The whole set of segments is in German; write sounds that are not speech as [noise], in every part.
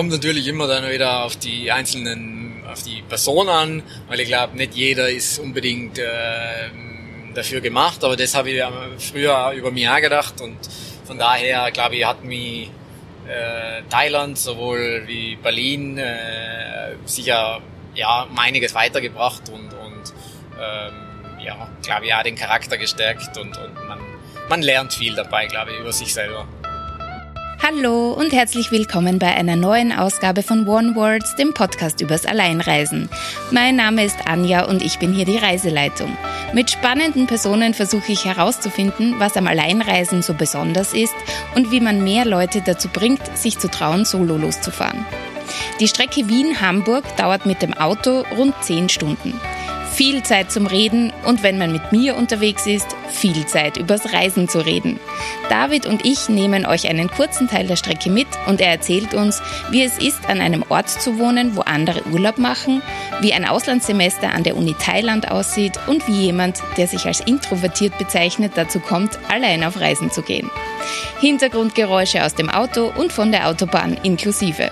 kommt natürlich immer dann wieder auf die einzelnen, auf die Person an, weil ich glaube, nicht jeder ist unbedingt äh, dafür gemacht, aber das habe ich früher über mich gedacht und von daher, glaube ich, hat mich äh, Thailand sowohl wie Berlin äh, sicher ja einiges weitergebracht und, und ähm, ja, glaube ich, auch den Charakter gestärkt und, und man, man lernt viel dabei, glaube ich, über sich selber. Hallo und herzlich willkommen bei einer neuen Ausgabe von One Words, dem Podcast übers Alleinreisen. Mein Name ist Anja und ich bin hier die Reiseleitung. Mit spannenden Personen versuche ich herauszufinden, was am Alleinreisen so besonders ist und wie man mehr Leute dazu bringt, sich zu trauen, solo loszufahren. Die Strecke Wien-Hamburg dauert mit dem Auto rund 10 Stunden viel Zeit zum Reden und wenn man mit mir unterwegs ist, viel Zeit übers Reisen zu reden. David und ich nehmen euch einen kurzen Teil der Strecke mit und er erzählt uns, wie es ist, an einem Ort zu wohnen, wo andere Urlaub machen, wie ein Auslandssemester an der Uni Thailand aussieht und wie jemand, der sich als introvertiert bezeichnet, dazu kommt, allein auf Reisen zu gehen. Hintergrundgeräusche aus dem Auto und von der Autobahn inklusive.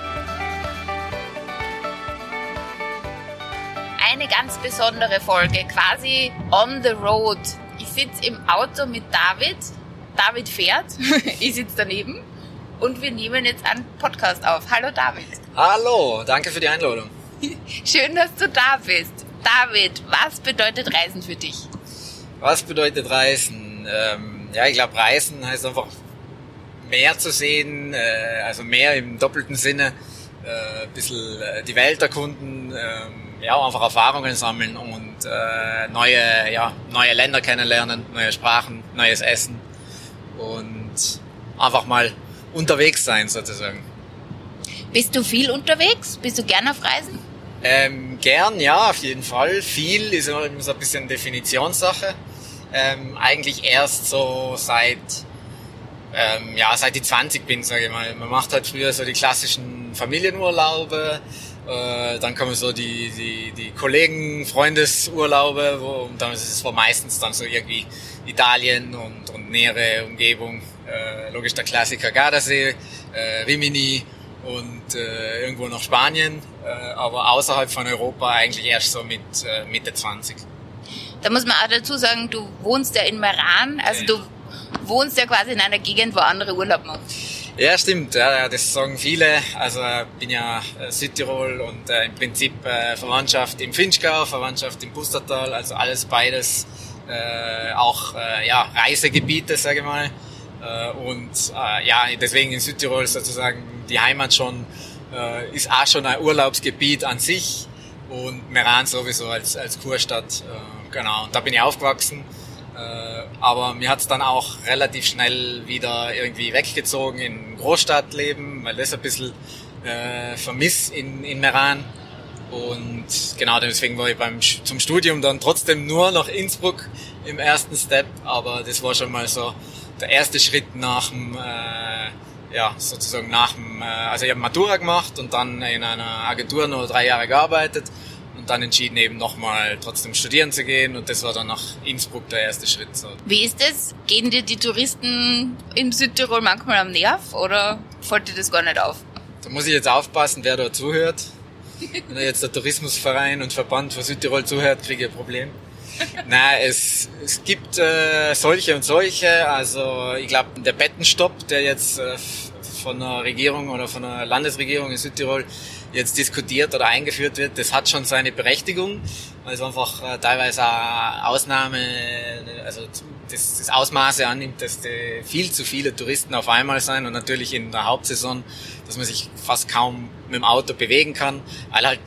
Besondere Folge, quasi on the road. Ich sitze im Auto mit David. David fährt, [laughs] ich sitze daneben und wir nehmen jetzt einen Podcast auf. Hallo David. Hallo, danke für die Einladung. [laughs] Schön, dass du da bist. David, was bedeutet Reisen für dich? Was bedeutet Reisen? Ähm, ja, ich glaube, Reisen heißt einfach mehr zu sehen, äh, also mehr im doppelten Sinne, äh, ein bisschen äh, die Welt erkunden, ähm, ja, einfach Erfahrungen sammeln und äh, neue, ja, neue Länder kennenlernen, neue Sprachen, neues Essen und einfach mal unterwegs sein sozusagen. Bist du viel unterwegs? Bist du gern auf Reisen? Ähm, gern, ja, auf jeden Fall. Viel ist immer so ein bisschen Definitionssache. Ähm, eigentlich erst so seit, ähm, ja, seit ich 20 bin, sage ich mal. Man macht halt früher so die klassischen Familienurlaube, äh, dann kommen so die, die, die Kollegen, Freundesurlaube, wo, und dann ist es meistens dann so irgendwie Italien und, und nähere Umgebung. Äh, logisch der Klassiker Gardasee, äh, Rimini und äh, irgendwo noch Spanien, äh, aber außerhalb von Europa eigentlich erst so mit äh, Mitte 20. Da muss man auch dazu sagen, du wohnst ja in Meran, also du wohnst ja quasi in einer Gegend, wo andere Urlaub machen. Ja, stimmt. Ja, das sagen viele. Also bin ja äh, Südtirol und äh, im Prinzip äh, Verwandtschaft im Finchgau, Verwandtschaft im Pustertal, also alles beides äh, auch äh, ja, Reisegebiete, sage ich mal. Äh, und ja, deswegen in Südtirol sozusagen die Heimat schon ist auch schon ein Urlaubsgebiet an sich und Meran sowieso als, als Kurstadt. Genau, und da bin ich aufgewachsen aber mir hat's dann auch relativ schnell wieder irgendwie weggezogen in Großstadtleben, weil das ein bisschen äh, vermiss in, in Meran. Und genau deswegen war ich beim, zum Studium dann trotzdem nur nach Innsbruck im ersten Step, aber das war schon mal so der erste Schritt nach dem, äh, ja, sozusagen nach dem, äh, also ich habe Matura gemacht und dann in einer Agentur nur drei Jahre gearbeitet dann entschieden, eben nochmal trotzdem studieren zu gehen und das war dann nach Innsbruck der erste Schritt. So. Wie ist das? Gehen dir die Touristen in Südtirol manchmal am Nerv oder fällt dir das gar nicht auf? Da muss ich jetzt aufpassen, wer da zuhört. Wenn jetzt der Tourismusverein und Verband von Südtirol zuhört, kriege ich ein Problem. Nein, es, es gibt äh, solche und solche. Also ich glaube, der Bettenstopp, der jetzt äh, von der Regierung oder von der Landesregierung in Südtirol jetzt diskutiert oder eingeführt wird, das hat schon seine Berechtigung, weil es einfach äh, teilweise Ausnahme, also das, das Ausmaße annimmt, dass viel zu viele Touristen auf einmal sein und natürlich in der Hauptsaison, dass man sich fast kaum mit dem Auto bewegen kann, weil halt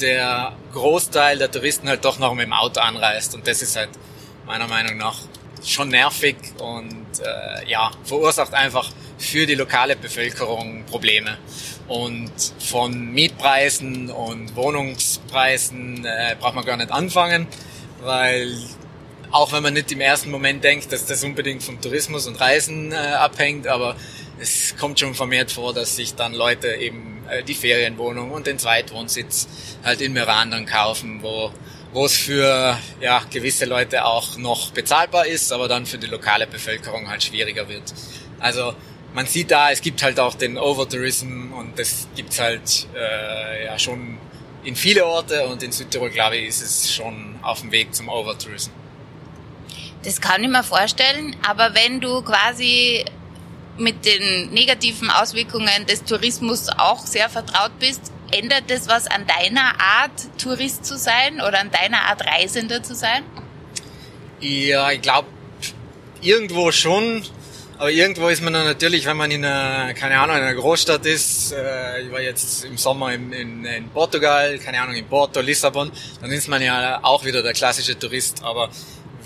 der Großteil der Touristen halt doch noch mit dem Auto anreist und das ist halt meiner Meinung nach schon nervig und äh, ja, verursacht einfach für die lokale Bevölkerung Probleme. Und von Mietpreisen und Wohnungspreisen äh, braucht man gar nicht anfangen, weil auch wenn man nicht im ersten Moment denkt, dass das unbedingt vom Tourismus und Reisen äh, abhängt, aber es kommt schon vermehrt vor, dass sich dann Leute eben äh, die Ferienwohnung und den Zweitwohnsitz halt in Meran dann kaufen, wo wo es für ja, gewisse Leute auch noch bezahlbar ist, aber dann für die lokale Bevölkerung halt schwieriger wird. Also man sieht da, es gibt halt auch den Overtourism und das gibt's halt äh, ja schon in viele Orte und in Südtirol, glaube ich, ist es schon auf dem Weg zum Overtourism. Das kann ich mir vorstellen, aber wenn du quasi mit den negativen Auswirkungen des Tourismus auch sehr vertraut bist, ändert das was an deiner Art, Tourist zu sein oder an deiner Art, Reisender zu sein? Ja, ich glaube, irgendwo schon. Aber irgendwo ist man dann natürlich, wenn man in einer, keine Ahnung, in einer Großstadt ist, äh, ich war jetzt im Sommer in, in, in Portugal, keine Ahnung, in Porto, Lissabon, dann ist man ja auch wieder der klassische Tourist. Aber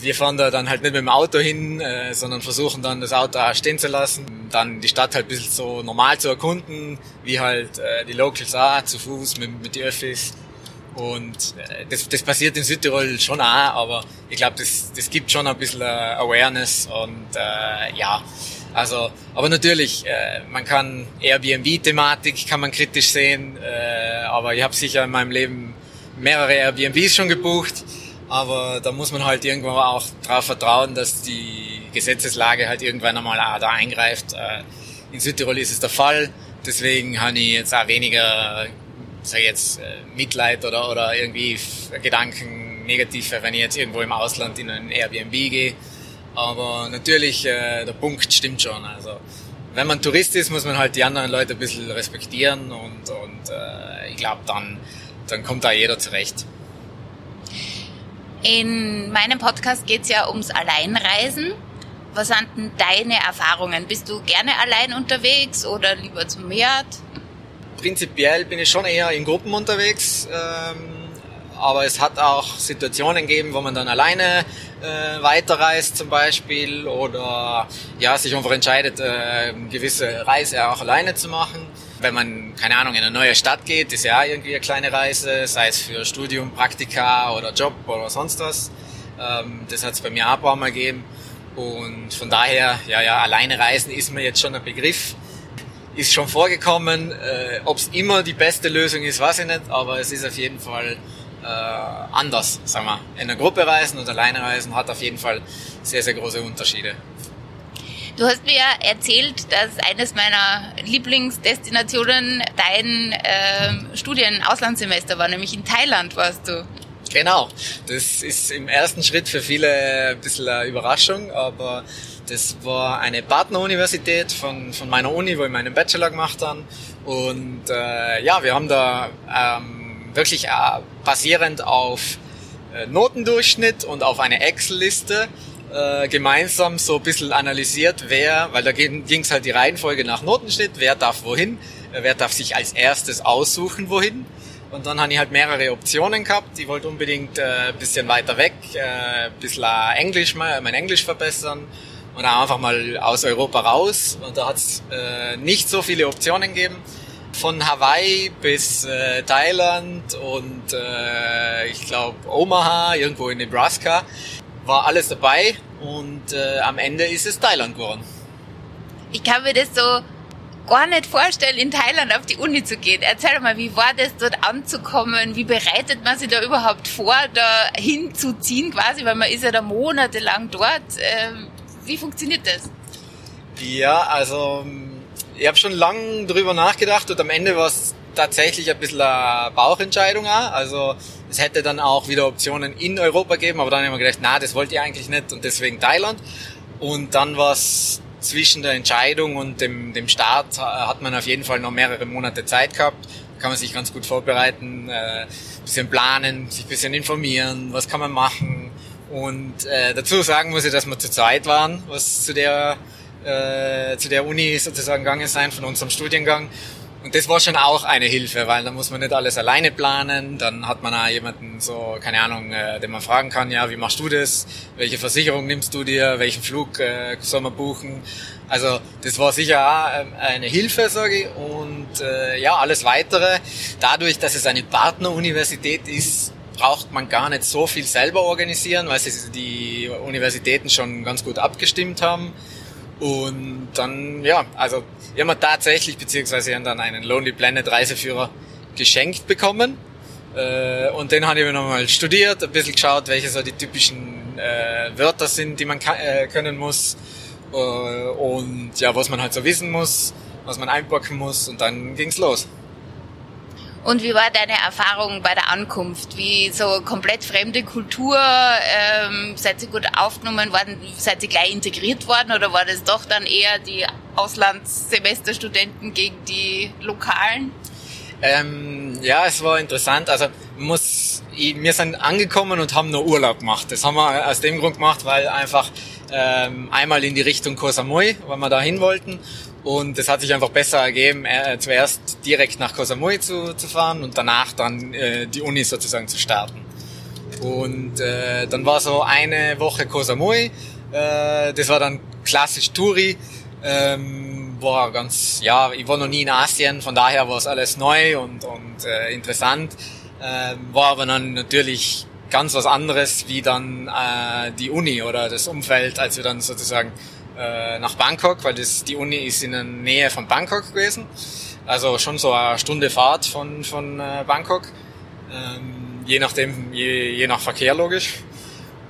wir fahren da dann halt nicht mit dem Auto hin, äh, sondern versuchen dann das Auto auch stehen zu lassen, dann die Stadt halt ein bisschen so normal zu erkunden, wie halt äh, die Locals auch, zu Fuß, mit, mit den Öffis. Und äh, das, das passiert in Südtirol schon auch, aber ich glaube, das, das gibt schon ein bisschen äh, Awareness und äh, ja, also, aber natürlich, äh, man kann Airbnb-Thematik kann man kritisch sehen, äh, aber ich habe sicher in meinem Leben mehrere Airbnbs schon gebucht aber da muss man halt irgendwo auch darauf vertrauen, dass die Gesetzeslage halt irgendwann einmal auch da eingreift. Äh, in Südtirol ist es der Fall. Deswegen habe ich jetzt auch weniger, sag ich jetzt, äh, Mitleid oder, oder irgendwie Gedanken negative, wenn ich jetzt irgendwo im Ausland in ein Airbnb gehe. Aber natürlich, äh, der Punkt stimmt schon. Also, wenn man Tourist ist, muss man halt die anderen Leute ein bisschen respektieren und, und ich glaube, dann, dann kommt da jeder zurecht. In meinem Podcast geht es ja ums Alleinreisen. Was sind denn deine Erfahrungen? Bist du gerne allein unterwegs oder lieber zum Meer? Prinzipiell bin ich schon eher in Gruppen unterwegs, ähm, aber es hat auch Situationen gegeben, wo man dann alleine äh, weiterreist zum Beispiel oder ja sich einfach entscheidet, äh, gewisse Reise auch alleine zu machen wenn man, keine Ahnung, in eine neue Stadt geht, ist ja irgendwie eine kleine Reise, sei es für Studium, Praktika oder Job oder sonst was. Ähm, das hat es bei mir auch ein paar Mal gegeben. Und von daher, ja, ja, alleine reisen ist mir jetzt schon ein Begriff. Ist schon vorgekommen. Äh, Ob es immer die beste Lösung ist, weiß ich nicht, aber es ist auf jeden Fall äh, anders, sagen wir. In einer Gruppe reisen und alleine reisen hat auf jeden Fall sehr, sehr große Unterschiede. Du hast mir erzählt, dass eines meiner Lieblingsdestinationen dein äh, Studien-Auslandssemester war, nämlich in Thailand warst du. Genau, das ist im ersten Schritt für viele ein bisschen eine Überraschung, aber das war eine Partneruniversität von, von meiner Uni, wo ich meinen Bachelor gemacht habe. Und äh, ja, wir haben da ähm, wirklich äh, basierend auf äh, Notendurchschnitt und auf eine Excel-Liste äh, gemeinsam so ein bisschen analysiert, wer, weil da ging es halt die Reihenfolge nach Notenschnitt, wer darf wohin, äh, wer darf sich als erstes aussuchen, wohin. Und dann habe ich halt mehrere Optionen gehabt. Ich wollte unbedingt äh, bisschen weiter weg, äh, bisschen Englisch, mein Englisch verbessern und auch einfach mal aus Europa raus. Und da hat es äh, nicht so viele Optionen gegeben. Von Hawaii bis äh, Thailand und äh, ich glaube Omaha, irgendwo in Nebraska war alles dabei und äh, am Ende ist es Thailand geworden. Ich kann mir das so gar nicht vorstellen, in Thailand auf die Uni zu gehen. Erzähl mal, wie war das, dort anzukommen? Wie bereitet man sich da überhaupt vor, da hinzuziehen quasi, weil man ist ja da monatelang dort. Ähm, wie funktioniert das? Ja, also ich habe schon lange drüber nachgedacht und am Ende war es tatsächlich ein bisschen eine Bauchentscheidung auch. Also es hätte dann auch wieder Optionen in Europa geben, aber dann haben wir gedacht, na, das wollt ihr eigentlich nicht und deswegen Thailand. Und dann war es zwischen der Entscheidung und dem, dem Start hat man auf jeden Fall noch mehrere Monate Zeit gehabt. Kann man sich ganz gut vorbereiten, äh, bisschen planen, sich bisschen informieren, was kann man machen. Und äh, dazu sagen muss ich, dass wir zu zweit waren, was zu der äh, zu der Uni sozusagen gegangen sein von unserem Studiengang. Und das war schon auch eine Hilfe, weil da muss man nicht alles alleine planen. Dann hat man auch jemanden so, keine Ahnung, äh, den man fragen kann, ja, wie machst du das? Welche Versicherung nimmst du dir? Welchen Flug äh, soll man buchen? Also das war sicher auch ähm, eine Hilfe, sage ich. Und äh, ja, alles Weitere. Dadurch, dass es eine Partneruniversität ist, braucht man gar nicht so viel selber organisieren, weil sie die Universitäten schon ganz gut abgestimmt haben. Und dann, ja, also wir haben tatsächlich, beziehungsweise haben dann einen Lonely Planet Reiseführer geschenkt bekommen. Äh, und den habe ich nochmal studiert, ein bisschen geschaut, welche so die typischen äh, Wörter sind, die man äh, können muss. äh, und ja, was man halt so wissen muss, was man einpacken muss und dann ging's los. Und wie war deine Erfahrung bei der Ankunft? Wie so komplett fremde Kultur? Ähm, seid ihr gut aufgenommen worden? Seid ihr gleich integriert worden? Oder war das doch dann eher die Auslandssemesterstudenten gegen die Lokalen? Ähm, ja, es war interessant. Also muss, wir sind angekommen und haben nur Urlaub gemacht. Das haben wir aus dem Grund gemacht, weil einfach ähm, einmal in die Richtung Koh Samui, weil wir da hin wollten. Und es hat sich einfach besser ergeben, äh, zuerst direkt nach Koh Samui zu, zu fahren und danach dann äh, die Uni sozusagen zu starten. Und äh, dann war so eine Woche Koh Samui. Äh, das war dann klassisch Touri. Ähm, war ganz, ja, ich war noch nie in Asien, von daher war es alles neu und, und äh, interessant. Ähm, war aber dann natürlich ganz was anderes wie dann äh, die Uni oder das Umfeld, als wir dann sozusagen äh, nach Bangkok, weil das, die Uni ist in der Nähe von Bangkok gewesen. Also schon so eine Stunde Fahrt von, von äh, Bangkok. Ähm, je nachdem, je, je nach Verkehr logisch.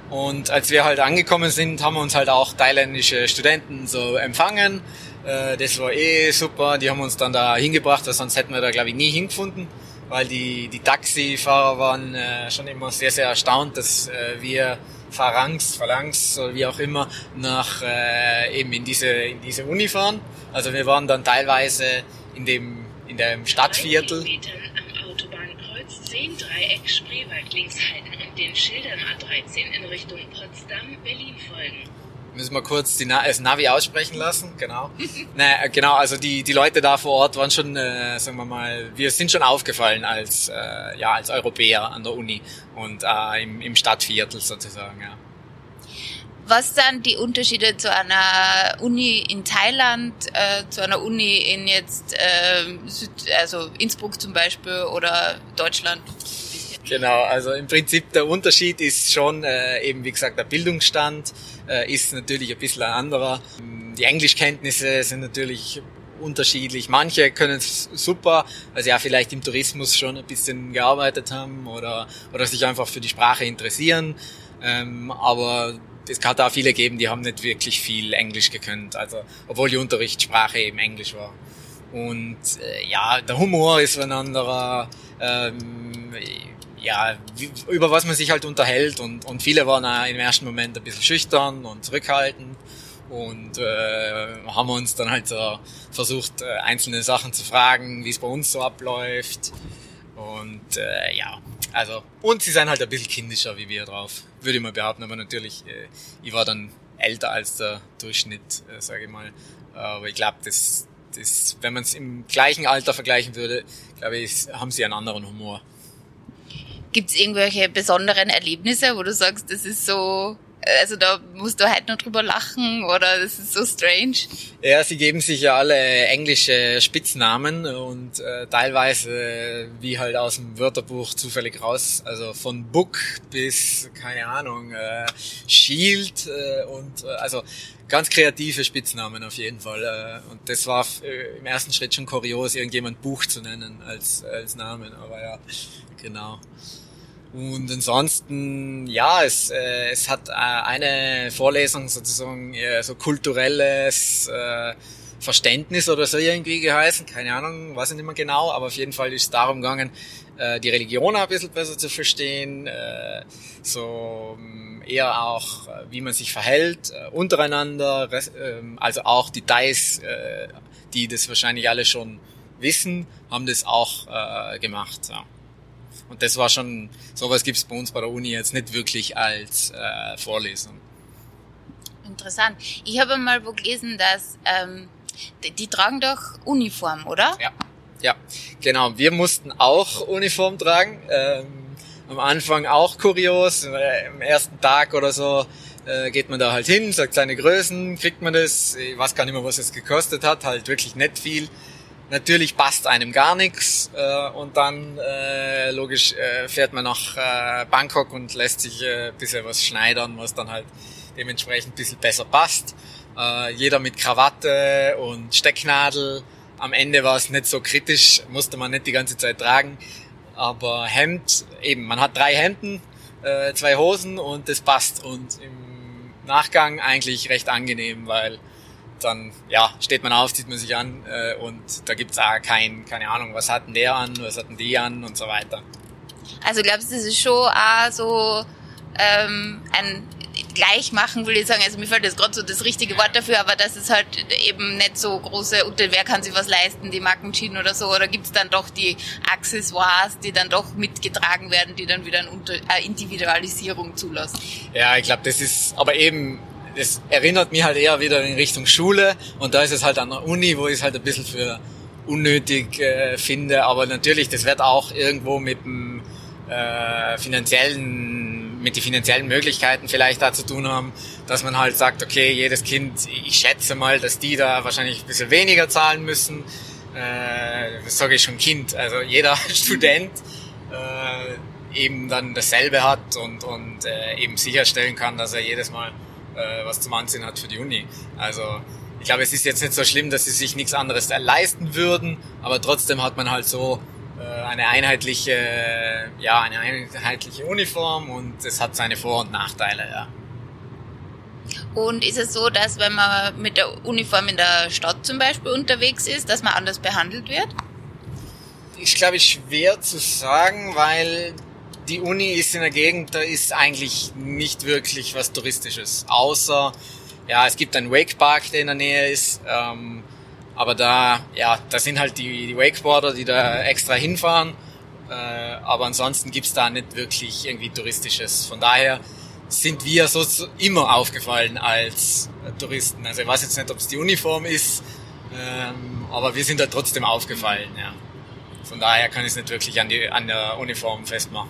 Und als wir halt angekommen sind, haben wir uns halt auch thailändische Studenten so empfangen. Äh, das war eh super. Die haben uns dann da hingebracht, weil sonst hätten wir da glaube ich nie hingefunden weil die, die Taxifahrer waren äh, schon immer sehr, sehr erstaunt, dass wir Phalanx, Phalanx oder wie auch immer, nach äh, eben in diese, in diese Uni fahren. Also wir waren dann teilweise in dem, in dem Stadtviertel. am Autobahnkreuz 10 Dreieck Spreewald links halten und den Schildern A13 in Richtung Potsdam, Berlin folgen müssen wir kurz die Na das Navi aussprechen lassen, genau. [laughs] naja, genau, also die, die Leute da vor Ort waren schon, äh, sagen wir mal, wir sind schon aufgefallen als, äh, ja, als Europäer an der Uni und äh, im, im Stadtviertel sozusagen, ja. Was sind die Unterschiede zu einer Uni in Thailand, äh, zu einer Uni in jetzt äh, Süd, also Innsbruck zum Beispiel oder Deutschland? Genau, also im Prinzip der Unterschied ist schon äh, eben, wie gesagt, der Bildungsstand äh, ist natürlich ein bisschen ein anderer. Die Englischkenntnisse sind natürlich unterschiedlich. Manche können es super, weil sie ja vielleicht im Tourismus schon ein bisschen gearbeitet haben oder, oder sich einfach für die Sprache interessieren. Ähm, aber es hat auch viele gegeben, die haben nicht wirklich viel Englisch gekannt, also obwohl die Unterrichtssprache eben Englisch war. Und äh, ja, der Humor ist ein anderer. Ähm, ja, über was man sich halt unterhält und, und viele waren auch im ersten Moment ein bisschen schüchtern und zurückhaltend und äh, haben uns dann halt so versucht, äh, einzelne Sachen zu fragen, wie es bei uns so abläuft und äh, ja, also und sie sind halt ein bisschen kindischer wie wir drauf, würde ich mal behaupten, aber natürlich, äh, ich war dann älter als der Durchschnitt, äh, sage ich mal, aber ich glaube, das, das, wenn man es im gleichen Alter vergleichen würde, glaube ich, haben sie einen anderen Humor. Gibt es irgendwelche besonderen Erlebnisse, wo du sagst, das ist so, also da musst du halt noch drüber lachen oder das ist so strange? Ja, sie geben sich ja alle englische Spitznamen und äh, teilweise wie halt aus dem Wörterbuch zufällig raus, also von Book bis, keine Ahnung, äh, Shield äh, und äh, also ganz kreative Spitznamen auf jeden Fall. Äh, und das war äh, im ersten Schritt schon kurios, irgendjemand Buch zu nennen als, als Namen, aber ja, genau. Und ansonsten, ja, es, äh, es hat äh, eine Vorlesung sozusagen äh, so kulturelles äh, Verständnis oder so irgendwie geheißen, keine Ahnung, weiß ich nicht mehr genau, aber auf jeden Fall ist es darum gegangen, äh, die Religion ein bisschen besser zu verstehen, äh, so ähm, eher auch, äh, wie man sich verhält äh, untereinander, äh, also auch Details, äh, die das wahrscheinlich alle schon wissen, haben das auch äh, gemacht. Ja. Und das war schon, sowas gibt es bei uns bei der Uni jetzt nicht wirklich als äh, Vorlesung. Interessant. Ich habe mal wo gelesen, dass ähm, die, die tragen doch Uniform, oder? Ja. Ja, genau. Wir mussten auch Uniform tragen. Ähm, am Anfang auch kurios. Im ersten Tag oder so äh, geht man da halt hin, sagt seine Größen, kriegt man das. Ich weiß gar nicht mehr, was es gekostet hat. Halt wirklich nicht viel. Natürlich passt einem gar nichts äh, und dann äh, logisch äh, fährt man nach äh, Bangkok und lässt sich äh, bisschen was schneidern, was dann halt dementsprechend ein bisschen besser passt. Äh, jeder mit Krawatte und Stecknadel. Am Ende war es nicht so kritisch, musste man nicht die ganze Zeit tragen. Aber Hemd, eben, man hat drei Hemden, äh, zwei Hosen und das passt. Und im Nachgang eigentlich recht angenehm, weil dann ja steht man auf, zieht man sich an äh, und da gibt's auch kein, keine Ahnung, was hatten der an, was hatten die an und so weiter. Also glaubst du, das ist schon auch so ähm, ein gleich machen, will ich sagen, also mir fällt das gerade so das richtige Wort dafür, aber das ist halt eben nicht so große, unter wer kann sich was leisten, die Markenschienen oder so, oder gibt's dann doch die Accessoires, die dann doch mitgetragen werden, die dann wieder eine Individualisierung zulassen? Ja, ich glaube, das ist aber eben das erinnert mich halt eher wieder in Richtung Schule. Und da ist es halt an der Uni, wo ich es halt ein bisschen für unnötig äh, finde, aber natürlich, das wird auch irgendwo mit dem äh, finanziellen, mit den finanziellen Möglichkeiten vielleicht da zu tun haben, dass man halt sagt, okay, jedes Kind, ich schätze mal, dass die da wahrscheinlich ein bisschen weniger zahlen müssen. Äh, das sage ich schon Kind, also jeder [laughs] Student äh, eben dann dasselbe hat und, und äh, eben sicherstellen kann, dass er jedes Mal äh, was zum Anziehen hat für die Uni. Also ich glaube, es ist jetzt nicht so schlimm, dass sie sich nichts anderes leisten würden, aber trotzdem hat man halt so äh, eine einheitliche, ja, eine einheitliche Uniform und es hat seine Vor- und Nachteile, ja. Und ist es so, dass wenn man mit der Uniform in der Stadt zum Beispiel unterwegs ist, dass man anders behandelt wird? Ich glaube, schwer zu sagen, weil die Uni ist in der Gegend, da ist eigentlich nicht wirklich was Touristisches. Außer, ja, es gibt einen Wakepark, der in der Nähe ist. Ähm, aber da, ja, da sind halt die, die Wakeboarder, die da extra hinfahren. Äh, aber ansonsten gibt's da nicht wirklich irgendwie Touristisches. Von daher sind wir so immer aufgefallen als Touristen. Also ich weiß jetzt nicht, ob es die Uniform ist, ähm, aber wir sind da trotzdem aufgefallen, ja. Von daher kann ich es nicht wirklich an, die, an der Uniform festmachen.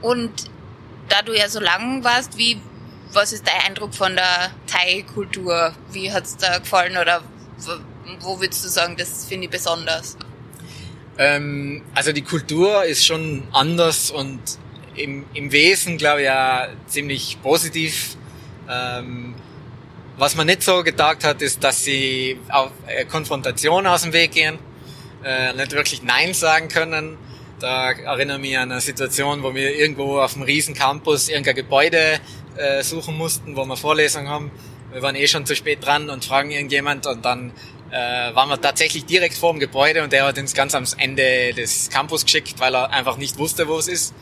Und da du ja so lang warst, wie, was ist dein Eindruck von der Thai-Kultur? Wie hat's da gefallen oder wo würdest du sagen, das finde ich besonders? Ähm, also die Kultur ist schon anders und im, im Wesen, glaube ich, ja ziemlich positiv. Ähm, was man nicht so gedacht hat, ist, dass sie auf Konfrontation aus dem Weg gehen, äh, nicht wirklich Nein sagen können da erinnere ich mich an eine Situation, wo wir irgendwo auf einem riesen Campus irgendein Gebäude äh, suchen mussten, wo wir Vorlesungen haben. Wir waren eh schon zu spät dran und fragen irgendjemand und dann äh, waren wir tatsächlich direkt vor dem Gebäude und der hat uns ganz am Ende des Campus geschickt, weil er einfach nicht wusste, wo es ist.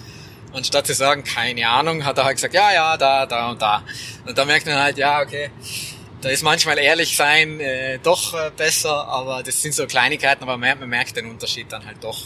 Und statt zu sagen, keine Ahnung, hat er halt gesagt, ja, ja, da, da und da. Und da merkt man halt, ja, okay, da ist manchmal ehrlich sein äh, doch äh, besser, aber das sind so Kleinigkeiten, aber man, man merkt den Unterschied dann halt doch.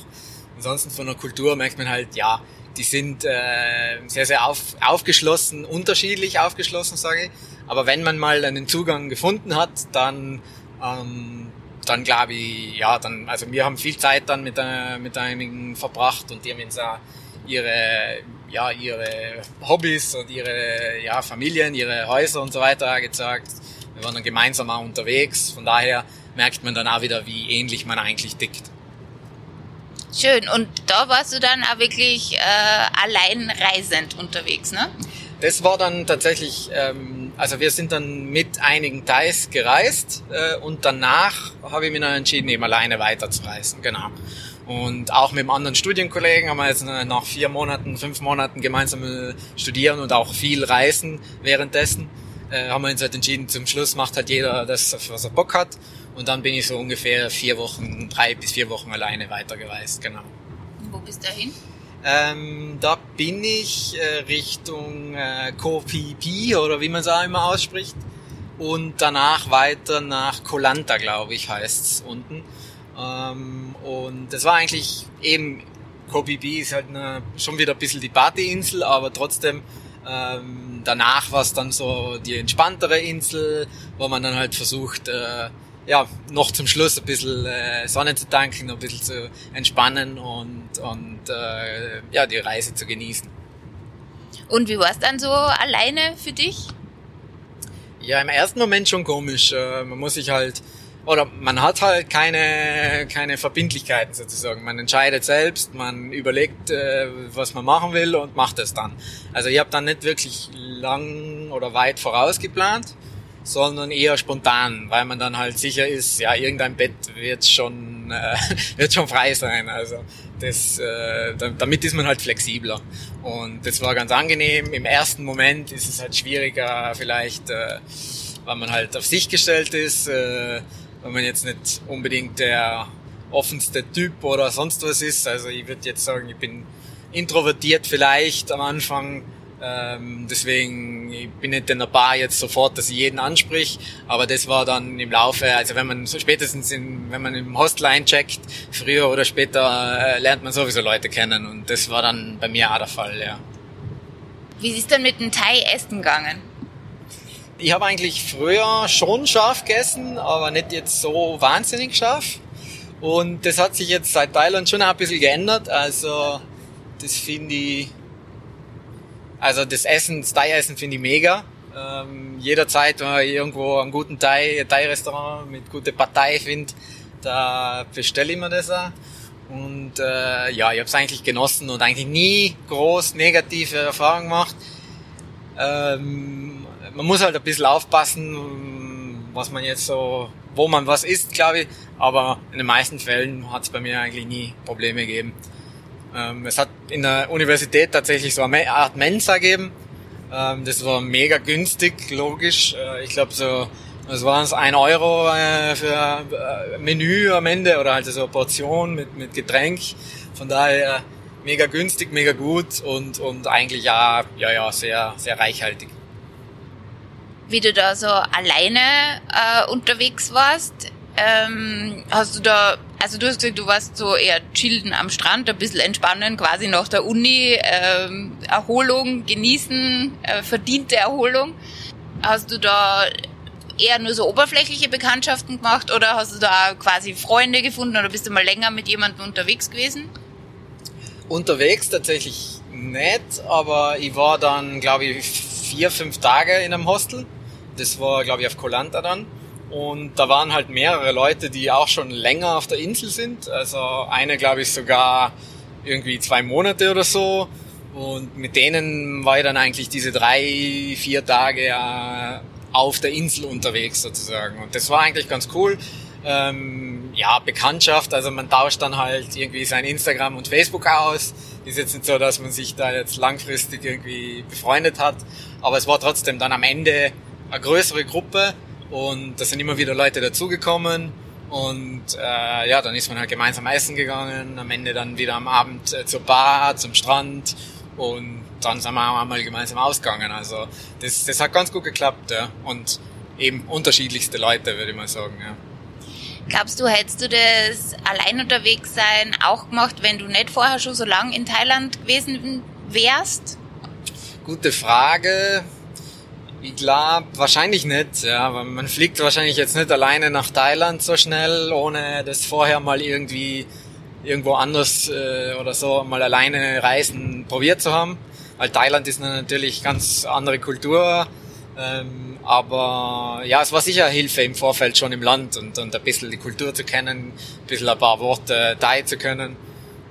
Ansonsten von der Kultur merkt man halt, ja, die sind äh, sehr, sehr auf, aufgeschlossen, unterschiedlich aufgeschlossen, sage ich. Aber wenn man mal einen Zugang gefunden hat, dann, ähm, dann glaube ich, ja, dann, also wir haben viel Zeit dann mit, äh, mit einigen verbracht und die haben uns auch ihre, ja, ihre Hobbys und ihre ja, Familien, ihre Häuser und so weiter gezeigt. Wir waren dann gemeinsam auch unterwegs. Von daher merkt man dann auch wieder, wie ähnlich man eigentlich tickt. Schön. Und da warst du dann auch wirklich äh, allein reisend unterwegs, ne? Das war dann tatsächlich, ähm, also wir sind dann mit einigen Thais gereist äh, und danach habe ich mich dann entschieden, eben alleine weiterzureisen, genau. Und auch mit einem anderen Studienkollegen haben wir jetzt nach vier Monaten, fünf Monaten gemeinsam studieren und auch viel reisen währenddessen. Äh, haben wir uns halt entschieden, zum Schluss macht halt jeder das, was er Bock hat. Und dann bin ich so ungefähr vier Wochen, drei bis vier Wochen alleine weitergereist, genau. Wo bist du hin? Ähm, da bin ich äh, Richtung äh, Koh Phi oder wie man es auch immer ausspricht. Und danach weiter nach Kolanta, glaube ich, heißt's unten. Ähm, und das war eigentlich eben, Koh Phi ist halt eine, schon wieder ein bisschen die Partyinsel, aber trotzdem ähm, danach war es dann so die entspanntere Insel, wo man dann halt versucht, äh, ja, noch zum Schluss ein bisschen äh, Sonne zu tanken, ein bisschen zu entspannen und, und äh, ja, die Reise zu genießen. Und wie war es dann so alleine für dich? Ja, im ersten Moment schon komisch. Äh, man muss sich halt, oder man hat halt keine, keine Verbindlichkeiten sozusagen. Man entscheidet selbst, man überlegt, äh, was man machen will und macht es dann. Also ich habe dann nicht wirklich lang oder weit vorausgeplant sondern eher spontan, weil man dann halt sicher ist, ja, irgendein Bett wird schon, äh, [laughs] wird schon frei sein. Also das, äh, damit ist man halt flexibler. Und das war ganz angenehm. Im ersten Moment ist es halt schwieriger, vielleicht, äh, weil man halt auf sich gestellt ist, äh, wenn man jetzt nicht unbedingt der offenste Typ oder sonst was ist. Also ich würde jetzt sagen, ich bin introvertiert vielleicht am Anfang. Ähm, deswegen ich bin nicht in der Bar jetzt sofort, dass ich jeden ansprich, aber das war dann im Laufe, also wenn man so spätestens in, wenn man im Hostel eincheckt, früher oder später äh, lernt man sowieso Leute kennen und das war dann bei mir auch der Fall, ja. Wie ist es denn mit dem Thai-Essen gegangen? Ich habe eigentlich früher schon scharf gegessen, aber nicht jetzt so wahnsinnig scharf. Und das hat sich jetzt seit Thailand schon ein bisschen geändert. Also das finde ich, also das Essen, das Thai-Essen finde ich mega. Ähm, jederzeit, wenn ich irgendwo einen guten Thai, Thai-Restaurant mit guter Partei finde, da bestelle ich mir das auch. Und äh, ja, ich habe es eigentlich genossen und eigentlich nie groß negative Erfahrungen gemacht. Ähm, man muss halt ein bisschen aufpassen, was man jetzt so, wo man was isst, glaube ich. Aber in den meisten Fällen hat es bei mir eigentlich nie Probleme gegeben. Ähm, es hat in der Universität tatsächlich so eine Art Mensa gegeben. Ähm, das war mega günstig, logisch. Äh, ich glaube so, das waren es ein Euro äh, für äh, Menü am Ende oder halt so eine Portion mit, mit Getränk. Von daher mega günstig, mega gut und, und eigentlich ja, ja, ja, sehr, sehr reichhaltig. Wie du da so alleine äh, unterwegs warst, ähm, hast du da, also du hast gesagt, du warst so eher chillen am Strand, ein bisschen entspannen, quasi nach der Uni, ähm, Erholung genießen, äh, verdiente Erholung. Hast du da eher nur so oberflächliche Bekanntschaften gemacht oder hast du da quasi Freunde gefunden oder bist du mal länger mit jemandem unterwegs gewesen? Unterwegs tatsächlich nicht, aber ich war dann, glaube ich, vier, fünf Tage in einem Hostel. Das war, glaube ich, auf Kolanta dann. Und da waren halt mehrere Leute, die auch schon länger auf der Insel sind. Also eine, glaube ich, sogar irgendwie zwei Monate oder so. Und mit denen war ich dann eigentlich diese drei, vier Tage äh, auf der Insel unterwegs sozusagen. Und das war eigentlich ganz cool. Ähm, ja, Bekanntschaft, also man tauscht dann halt irgendwie sein Instagram und Facebook aus. Ist jetzt nicht so, dass man sich da jetzt langfristig irgendwie befreundet hat, aber es war trotzdem dann am Ende eine größere Gruppe und da sind immer wieder Leute dazugekommen. Und äh, ja, dann ist man halt gemeinsam essen gegangen, am Ende dann wieder am Abend äh, zur Bar, zum Strand und dann sind wir auch einmal gemeinsam ausgegangen. Also das, das hat ganz gut geklappt, ja. Und eben unterschiedlichste Leute, würde ich mal sagen, ja. Glaubst du, hättest du das allein unterwegs sein auch gemacht, wenn du nicht vorher schon so lange in Thailand gewesen wärst? Gute Frage. Ich glaube, wahrscheinlich nicht, ja, man fliegt wahrscheinlich jetzt nicht alleine nach Thailand so schnell, ohne das vorher mal irgendwie irgendwo anders äh, oder so mal alleine reisen probiert zu haben. Weil Thailand ist natürlich ganz andere Kultur, ähm, aber ja, es war sicher Hilfe im Vorfeld schon im Land und, und ein bisschen die Kultur zu kennen, ein bisschen ein paar Worte Thai zu können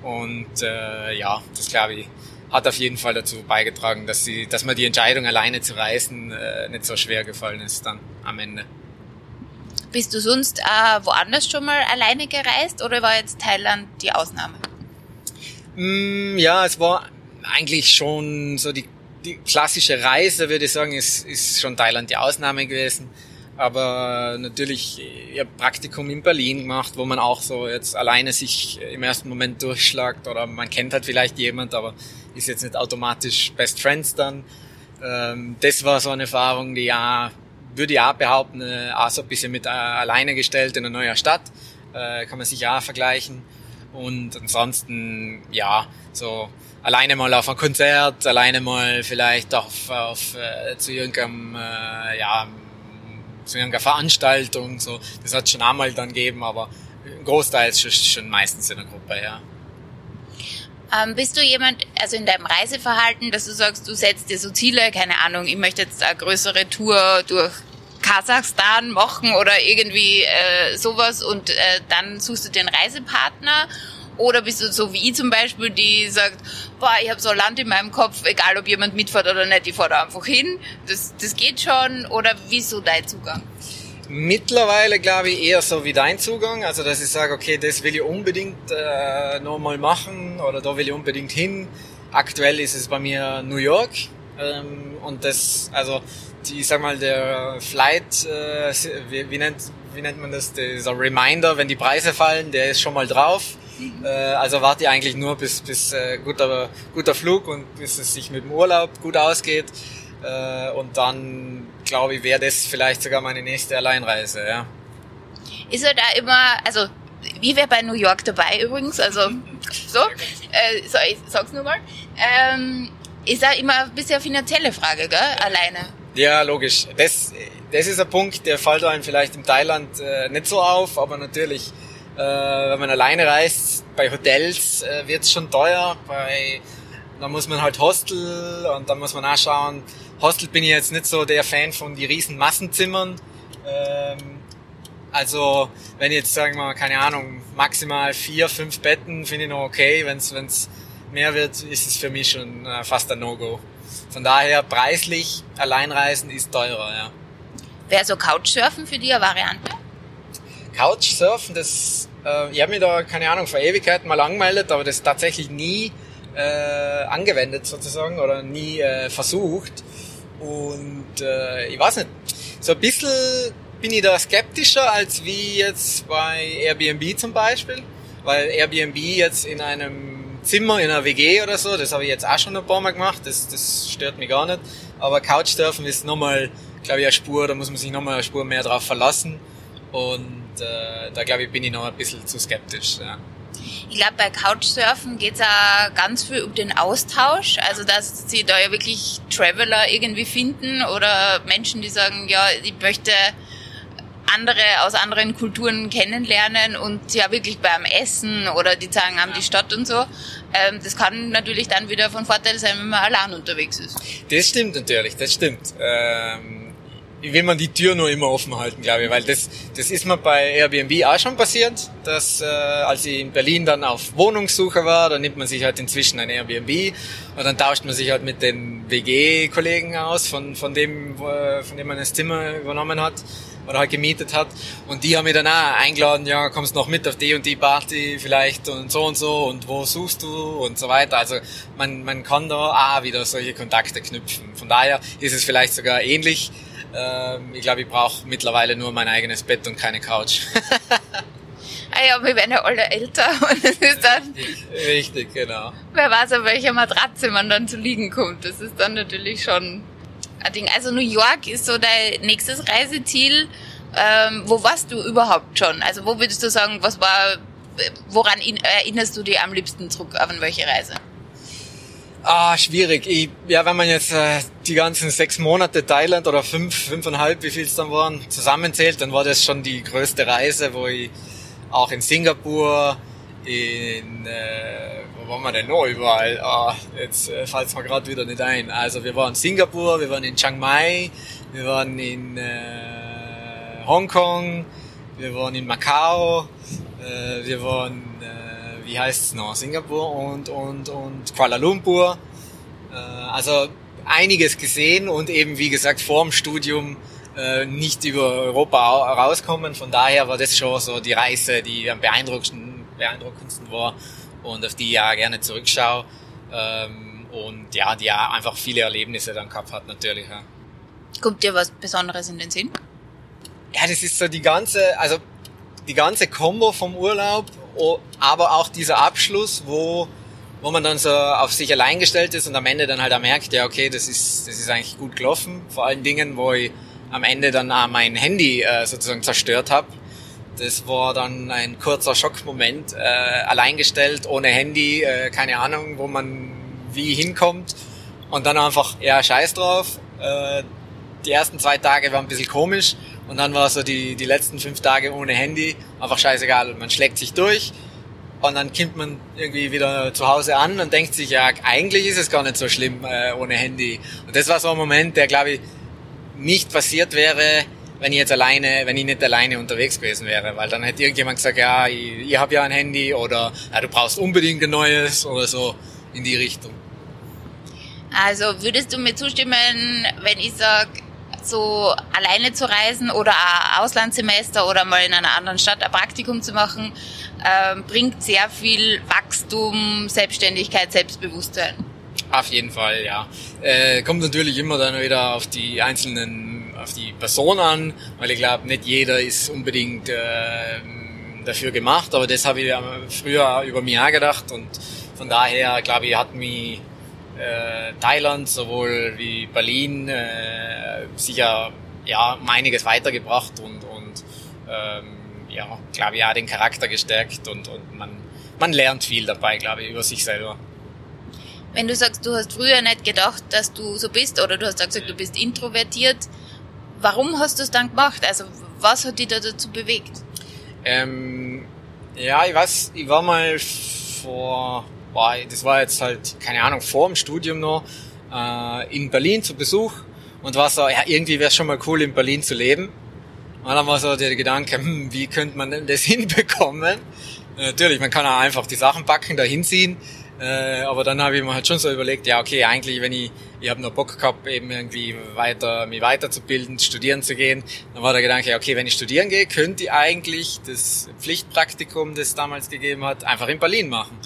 und äh, ja, das glaube ich hat auf jeden Fall dazu beigetragen, dass sie, dass mir die Entscheidung alleine zu reisen äh, nicht so schwer gefallen ist dann am Ende. Bist du sonst äh, woanders schon mal alleine gereist oder war jetzt Thailand die Ausnahme? Mm, ja, es war eigentlich schon so die, die klassische Reise, würde ich sagen, ist, ist schon Thailand die Ausnahme gewesen. Aber natürlich, ich habe Praktikum in Berlin gemacht, wo man auch so jetzt alleine sich im ersten Moment durchschlagt oder man kennt halt vielleicht jemand, aber ist jetzt nicht automatisch Best Friends dann. Ähm, das war so eine Erfahrung, die ja, würde ich auch behaupten, äh, auch so ein bisschen mit äh, alleine gestellt in einer neuen Stadt. Äh, kann man sich auch vergleichen. Und ansonsten, ja, so alleine mal auf ein Konzert, alleine mal vielleicht auf, auf äh, zu irgendeinem, äh, ja, zu irgendeiner Veranstaltung, so. Das hat schon einmal dann gegeben, aber großteils schon, schon meistens in der Gruppe, ja. Ähm, bist du jemand, also in deinem Reiseverhalten, dass du sagst, du setzt dir so Ziele, keine Ahnung, ich möchte jetzt eine größere Tour durch Kasachstan machen oder irgendwie äh, sowas und äh, dann suchst du einen Reisepartner? Oder bist du so wie ich zum Beispiel, die sagt, boah, ich habe so Land in meinem Kopf, egal ob jemand mitfährt oder nicht, ich fahre da einfach hin, das, das geht schon. Oder wieso dein Zugang? Mittlerweile glaube ich eher so wie dein Zugang, also dass ich sage, okay, das will ich unbedingt äh, nochmal machen oder da will ich unbedingt hin. Aktuell ist es bei mir New York ähm, und das, also die, ich sag mal, der Flight, äh, wie, wie, nennt, wie nennt man das, dieser Reminder, wenn die Preise fallen, der ist schon mal drauf. Mhm. Äh, also warte ich eigentlich nur bis, bis äh, guter, guter Flug und bis es sich mit dem Urlaub gut ausgeht. Äh, und dann, glaube ich, wäre das vielleicht sogar meine nächste Alleinreise, ja. Ist er da immer, also wie wäre bei New York dabei übrigens, also [laughs] so, äh, so ich sag's nur mal. Ähm, ist da immer ein bisschen eine finanzielle Frage, gell, alleine? Ja, logisch. Das, das ist ein Punkt, der fällt einem vielleicht in Thailand äh, nicht so auf, aber natürlich, äh, wenn man alleine reist, bei Hotels äh, wird's schon teuer, bei, da muss man halt Hostel und dann muss man auch schauen, Hostel bin ich jetzt nicht so der Fan von die riesen Massenzimmern. Ähm, also wenn jetzt sagen wir keine Ahnung maximal vier fünf Betten finde ich noch okay. Wenn es mehr wird, ist es für mich schon äh, fast ein No-Go. Von daher preislich alleinreisen ist teurer. Ja. Wäre so Couchsurfen für dich eine Variante? Couchsurfen, das äh, ich habe mir da keine Ahnung vor Ewigkeiten mal angemeldet, aber das tatsächlich nie äh, angewendet sozusagen oder nie äh, versucht. Und äh, ich weiß nicht, so ein bisschen bin ich da skeptischer als wie jetzt bei Airbnb zum Beispiel. Weil Airbnb jetzt in einem Zimmer, in einer WG oder so, das habe ich jetzt auch schon ein paar Mal gemacht, das, das stört mich gar nicht. Aber Couchsurfen ist nochmal, glaube ich, eine Spur, da muss man sich nochmal eine Spur mehr drauf verlassen. Und äh, da glaube ich, bin ich noch ein bisschen zu skeptisch. Ja. Ich glaube, bei Couchsurfen geht es auch ganz viel um den Austausch. Also, dass sie da ja wirklich Traveler irgendwie finden oder Menschen, die sagen, ja, ich möchte andere aus anderen Kulturen kennenlernen und ja wirklich beim Essen oder die sagen, haben die Stadt und so. Ähm, das kann natürlich dann wieder von Vorteil sein, wenn man allein unterwegs ist. Das stimmt natürlich, das stimmt. Ähm will man die Tür nur immer offen halten, glaube ich, weil das, das ist mir bei Airbnb auch schon passiert, dass äh, als ich in Berlin dann auf Wohnungssuche war, dann nimmt man sich halt inzwischen ein Airbnb und dann tauscht man sich halt mit den WG-Kollegen aus, von, von dem, von dem man das Zimmer übernommen hat oder halt gemietet hat und die haben mich dann auch eingeladen, ja, kommst noch mit auf die und die Party vielleicht und so und so und wo suchst du und so weiter. Also man, man kann da auch wieder solche Kontakte knüpfen. Von daher ist es vielleicht sogar ähnlich, ähm, ich glaube, ich brauche mittlerweile nur mein eigenes Bett und keine Couch. [laughs] ah ja, wir werden ja alle älter [laughs] und es ist dann... Richtig, richtig, genau. Wer weiß, auf welcher Matratze man dann zu liegen kommt. Das ist dann natürlich schon ein Ding. Also New York ist so dein nächstes Reiseziel. Ähm, wo warst du überhaupt schon? Also wo würdest du sagen, was war, woran erinnerst du dich am liebsten zurück auf welche Reise? Ah, schwierig. Ich, ja, wenn man jetzt äh, die ganzen sechs Monate Thailand oder fünf, fünfeinhalb, wie viel es dann waren, zusammenzählt, dann war das schon die größte Reise, wo ich auch in Singapur, in, äh, wo waren wir denn noch überall? Ah, jetzt äh, fällt es mir gerade wieder nicht ein. Also wir waren in Singapur, wir waren in Chiang Mai, wir waren in äh, Hongkong, wir waren in Macau, äh, wir waren wie heißt es noch, Singapur und, und, und Kuala Lumpur. Äh, also einiges gesehen und eben, wie gesagt, vor dem Studium äh, nicht über Europa rauskommen. Von daher war das schon so die Reise, die am beeindruckendsten, beeindruckendsten war und auf die ich ja gerne zurückschaue. Ähm, und ja, die ja einfach viele Erlebnisse dann gehabt hat natürlich. Ja. Kommt dir was Besonderes in den Sinn? Ja, das ist so die ganze, also die ganze Kombo vom Urlaub aber auch dieser Abschluss, wo, wo man dann so auf sich allein gestellt ist und am Ende dann halt auch merkt, ja, okay, das ist, das ist eigentlich gut gelaufen. Vor allen Dingen, wo ich am Ende dann auch mein Handy äh, sozusagen zerstört habe. Das war dann ein kurzer Schockmoment, äh, alleingestellt, ohne Handy, äh, keine Ahnung, wo man wie hinkommt. Und dann einfach, ja, scheiß drauf. Äh, die ersten zwei Tage waren ein bisschen komisch und dann war so die, die letzten fünf Tage ohne Handy einfach scheißegal. Man schlägt sich durch und dann kommt man irgendwie wieder zu Hause an und denkt sich, ja, eigentlich ist es gar nicht so schlimm äh, ohne Handy. Und das war so ein Moment, der, glaube ich, nicht passiert wäre, wenn ich jetzt alleine, wenn ich nicht alleine unterwegs gewesen wäre, weil dann hätte irgendjemand gesagt, ja, ich, ich habe ja ein Handy oder ja, du brauchst unbedingt ein neues oder so in die Richtung. Also würdest du mir zustimmen, wenn ich sage, so alleine zu reisen oder ein Auslandssemester oder mal in einer anderen Stadt ein Praktikum zu machen, äh, bringt sehr viel Wachstum, Selbstständigkeit, Selbstbewusstsein. Auf jeden Fall, ja. Äh, kommt natürlich immer dann wieder auf die einzelnen, auf die Person an, weil ich glaube, nicht jeder ist unbedingt äh, dafür gemacht, aber das habe ich früher über mich gedacht und von daher, glaube ich, hat mich äh, Thailand sowohl wie Berlin äh, sicher ja um einiges weitergebracht und, und ähm, ja, glaube ich, auch den Charakter gestärkt und, und man, man lernt viel dabei, glaube ich, über sich selber. Wenn du sagst, du hast früher nicht gedacht, dass du so bist, oder du hast auch gesagt, du bist introvertiert, warum hast du es dann gemacht? Also was hat dich da dazu bewegt? Ähm, ja, ich weiß, ich war mal vor war, das war jetzt halt, keine Ahnung, vor dem Studium noch, äh, in Berlin zu Besuch und war so, ja, irgendwie wäre es schon mal cool, in Berlin zu leben. Und dann war so der Gedanke, hm, wie könnte man denn das [laughs] hinbekommen? Äh, natürlich, man kann auch einfach die Sachen packen, da hinziehen. Äh, aber dann habe ich mir halt schon so überlegt, ja okay, eigentlich wenn ich, ich habe noch Bock gehabt, eben irgendwie weiter, mich weiterzubilden, studieren zu gehen, dann war der Gedanke, okay, wenn ich studieren gehe, könnte ich eigentlich das Pflichtpraktikum, das es damals gegeben hat, einfach in Berlin machen.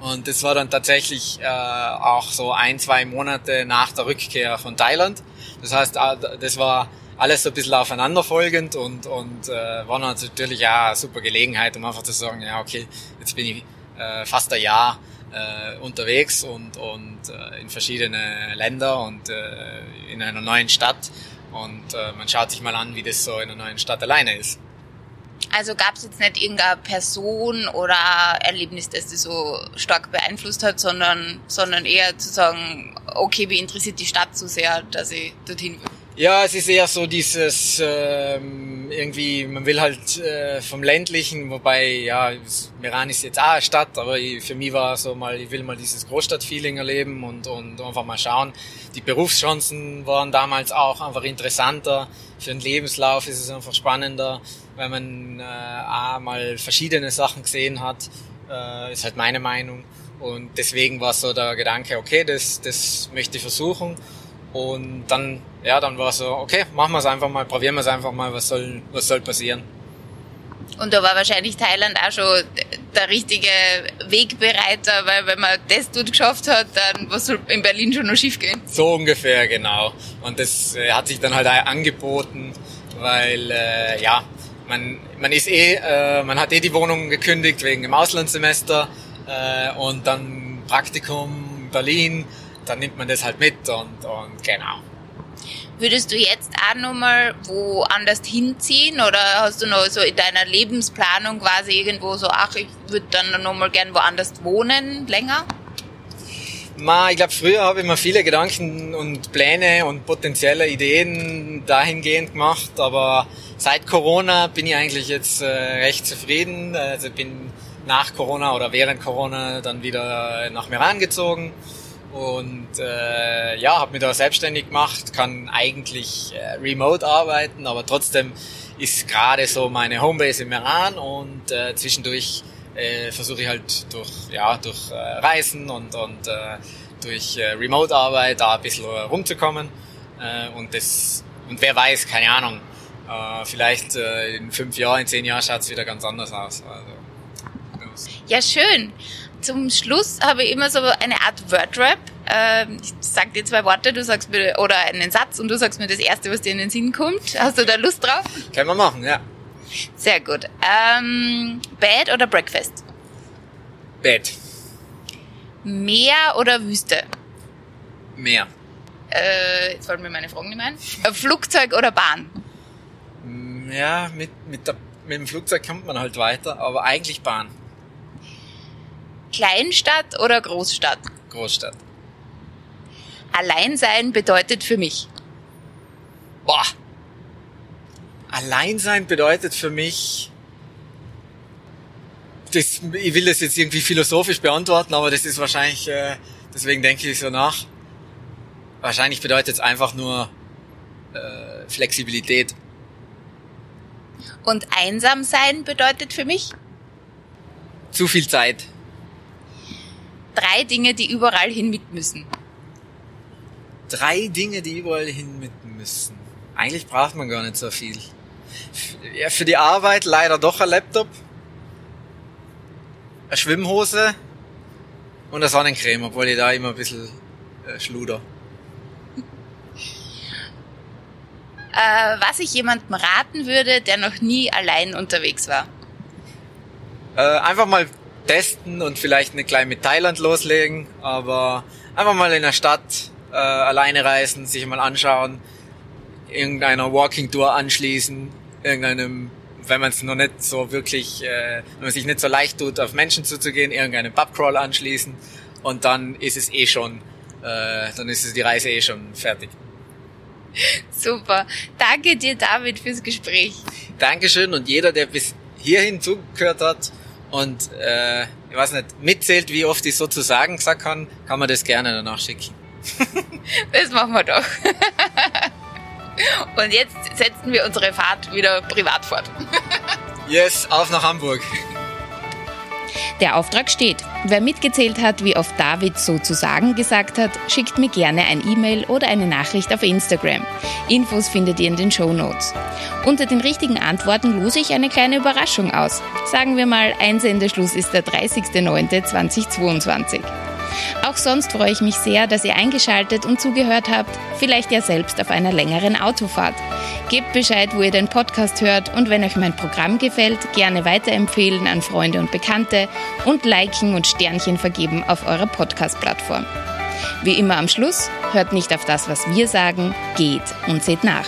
Und das war dann tatsächlich äh, auch so ein, zwei Monate nach der Rückkehr von Thailand. Das heißt, äh, das war alles so ein bisschen aufeinanderfolgend und, und äh, war natürlich auch eine super Gelegenheit, um einfach zu sagen, ja okay, jetzt bin ich äh, fast ein Jahr äh, unterwegs und, und äh, in verschiedene Länder und äh, in einer neuen Stadt und äh, man schaut sich mal an, wie das so in einer neuen Stadt alleine ist. Also gab es jetzt nicht irgendeine Person oder Erlebnis, das dich so stark beeinflusst hat, sondern, sondern eher zu sagen, okay, mich interessiert die Stadt so sehr, dass ich dorthin will. Ja, es ist eher so dieses ähm, irgendwie, man will halt äh, vom ländlichen, wobei ja, Meran ist jetzt auch eine Stadt, aber ich, für mich war so mal, ich will mal dieses Großstadtfeeling erleben und, und einfach mal schauen. Die Berufschancen waren damals auch einfach interessanter. Für den Lebenslauf ist es einfach spannender weil man äh, auch mal verschiedene Sachen gesehen hat, äh, ist halt meine Meinung. Und deswegen war so der Gedanke, okay, das, das möchte ich versuchen. Und dann, ja, dann war so, okay, machen wir es einfach mal, probieren wir es einfach mal, was soll, was soll passieren. Und da war wahrscheinlich Thailand auch schon der richtige Wegbereiter, weil wenn man das dort geschafft hat, dann was soll in Berlin schon noch schief gehen? So ungefähr, genau. Und das äh, hat sich dann halt auch angeboten, weil, äh, ja, man, man ist eh, äh, man hat eh die Wohnung gekündigt wegen dem Auslandssemester äh, und dann Praktikum in Berlin, dann nimmt man das halt mit und, und genau. Würdest du jetzt auch nochmal woanders hinziehen oder hast du noch so in deiner Lebensplanung quasi irgendwo so, ach, ich würde dann nochmal gern woanders wohnen, länger? Ma, ich glaube, früher habe ich mir viele Gedanken und Pläne und potenzielle Ideen dahingehend gemacht, aber seit Corona bin ich eigentlich jetzt äh, recht zufrieden. Also bin nach Corona oder während Corona dann wieder nach Meran gezogen und äh, ja, habe mich da selbstständig gemacht, kann eigentlich äh, remote arbeiten, aber trotzdem ist gerade so meine Homebase in Meran und äh, zwischendurch äh, versuche ich halt durch ja durch äh, Reisen und und äh, durch äh, Remote-Arbeit da ein bisschen rumzukommen äh, und das und wer weiß, keine Ahnung, äh, vielleicht äh, in fünf Jahren, in zehn Jahren schaut es wieder ganz anders aus. Also, ja, schön. Zum Schluss habe ich immer so eine Art Wordrap. Ähm, ich sag dir zwei Worte, du sagst mir, oder einen Satz und du sagst mir das erste, was dir in den Sinn kommt. Hast du da Lust drauf? Können wir machen, ja. Sehr gut. Ähm, Bed oder Breakfast? Bed. Meer oder Wüste? Meer. Äh, jetzt fallen mir meine Fragen nicht mehr ein. Äh, Flugzeug oder Bahn? Ja, mit, mit, der, mit dem Flugzeug kommt man halt weiter, aber eigentlich Bahn. Kleinstadt oder Großstadt? Großstadt. Alleinsein bedeutet für mich. Boah. Alleinsein bedeutet für mich. Das, ich will das jetzt irgendwie philosophisch beantworten, aber das ist wahrscheinlich, äh, deswegen denke ich so nach. Wahrscheinlich bedeutet es einfach nur äh, Flexibilität Und einsam sein bedeutet für mich? Zu viel Zeit. Drei Dinge, die überall hin mit müssen. Drei Dinge, die überall hin mit müssen. Eigentlich braucht man gar nicht so viel. Ja, für die Arbeit leider doch ein Laptop, eine Schwimmhose und eine Sonnencreme, obwohl ich da immer ein bisschen äh, schluder. Äh, was ich jemandem raten würde, der noch nie allein unterwegs war. Äh, einfach mal testen und vielleicht eine kleine mit Thailand loslegen, aber einfach mal in der Stadt äh, alleine reisen, sich mal anschauen, irgendeiner Walking Tour anschließen, irgendeinem, wenn man es noch nicht so wirklich, äh, wenn man sich nicht so leicht tut, auf Menschen zuzugehen, irgendeinem Pubcrawl anschließen und dann ist es eh schon, äh, dann ist es die Reise eh schon fertig. [laughs] Super. Danke dir, David, fürs Gespräch. Dankeschön und jeder, der bis hierhin zugehört hat und äh, ich weiß nicht, mitzählt, wie oft ich sozusagen gesagt kann, kann man das gerne danach schicken. [laughs] das machen wir doch. [laughs] und jetzt setzen wir unsere Fahrt wieder privat fort. yes, auf nach Hamburg. Der Auftrag steht. Wer mitgezählt hat, wie oft David sozusagen gesagt hat, schickt mir gerne ein E-Mail oder eine Nachricht auf Instagram. Infos findet ihr in den Show Notes. Unter den richtigen Antworten lose ich eine kleine Überraschung aus. Sagen wir mal, Einsendeschluss ist der 30.09.2022. Auch sonst freue ich mich sehr, dass ihr eingeschaltet und zugehört habt, vielleicht ja selbst auf einer längeren Autofahrt. Gebt Bescheid, wo ihr den Podcast hört und wenn euch mein Programm gefällt, gerne weiterempfehlen an Freunde und Bekannte und liken und Sternchen vergeben auf eurer Podcast-Plattform. Wie immer am Schluss, hört nicht auf das, was wir sagen, geht und seht nach.